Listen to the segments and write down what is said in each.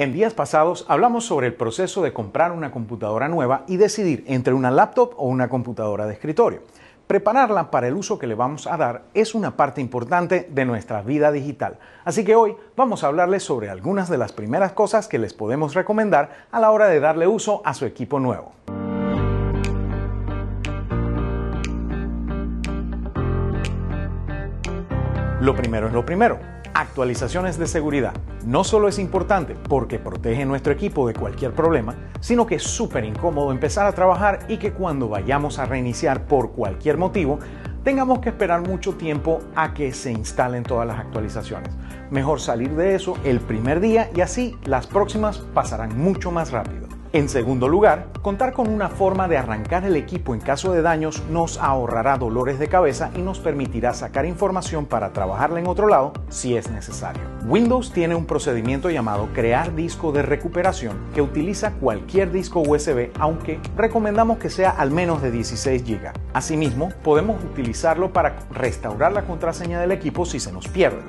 En días pasados hablamos sobre el proceso de comprar una computadora nueva y decidir entre una laptop o una computadora de escritorio. Prepararla para el uso que le vamos a dar es una parte importante de nuestra vida digital. Así que hoy vamos a hablarles sobre algunas de las primeras cosas que les podemos recomendar a la hora de darle uso a su equipo nuevo. Lo primero es lo primero actualizaciones de seguridad. No solo es importante porque protege nuestro equipo de cualquier problema, sino que es súper incómodo empezar a trabajar y que cuando vayamos a reiniciar por cualquier motivo, tengamos que esperar mucho tiempo a que se instalen todas las actualizaciones. Mejor salir de eso el primer día y así las próximas pasarán mucho más rápido. En segundo lugar, contar con una forma de arrancar el equipo en caso de daños nos ahorrará dolores de cabeza y nos permitirá sacar información para trabajarla en otro lado si es necesario. Windows tiene un procedimiento llamado crear disco de recuperación que utiliza cualquier disco USB aunque recomendamos que sea al menos de 16 GB. Asimismo, podemos utilizarlo para restaurar la contraseña del equipo si se nos pierde.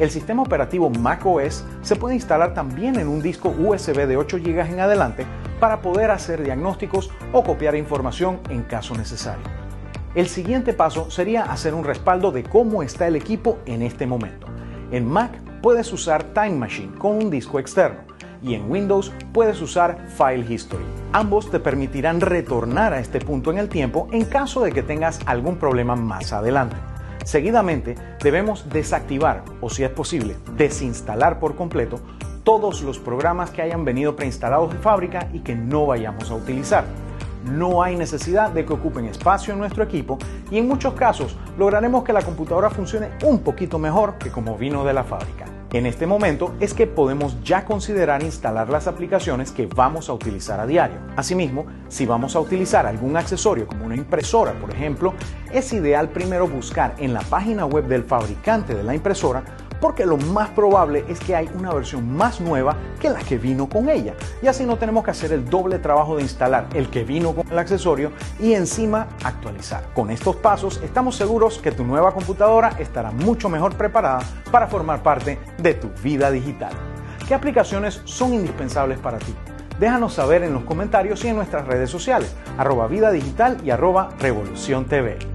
El sistema operativo macOS se puede instalar también en un disco USB de 8 GB en adelante para poder hacer diagnósticos o copiar información en caso necesario. El siguiente paso sería hacer un respaldo de cómo está el equipo en este momento. En Mac puedes usar Time Machine con un disco externo y en Windows puedes usar File History. Ambos te permitirán retornar a este punto en el tiempo en caso de que tengas algún problema más adelante. Seguidamente, debemos desactivar o si es posible, desinstalar por completo todos los programas que hayan venido preinstalados de fábrica y que no vayamos a utilizar. No hay necesidad de que ocupen espacio en nuestro equipo y en muchos casos lograremos que la computadora funcione un poquito mejor que como vino de la fábrica. En este momento es que podemos ya considerar instalar las aplicaciones que vamos a utilizar a diario. Asimismo, si vamos a utilizar algún accesorio como una impresora, por ejemplo, es ideal primero buscar en la página web del fabricante de la impresora porque lo más probable es que hay una versión más nueva que la que vino con ella. Y así no tenemos que hacer el doble trabajo de instalar el que vino con el accesorio y encima actualizar. Con estos pasos estamos seguros que tu nueva computadora estará mucho mejor preparada para formar parte de tu vida digital. ¿Qué aplicaciones son indispensables para ti? Déjanos saber en los comentarios y en nuestras redes sociales, arroba vida digital y arroba revolución TV.